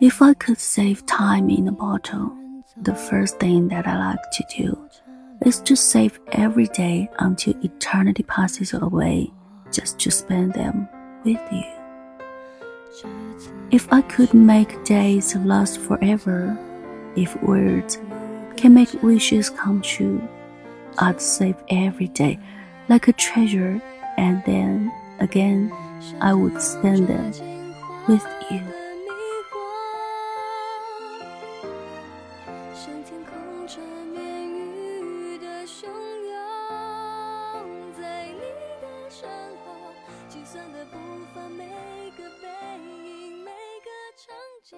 If I could save time in a bottle, the first thing that I like to do is to save every day until eternity passes away just to spend them with you. If I could make days last forever, if words can make wishes come true, I'd save every day like a treasure and then again I would spend them with you. 像天空缠绵雨的汹涌，在你的身后计算的步伐，每个背影，每个场景。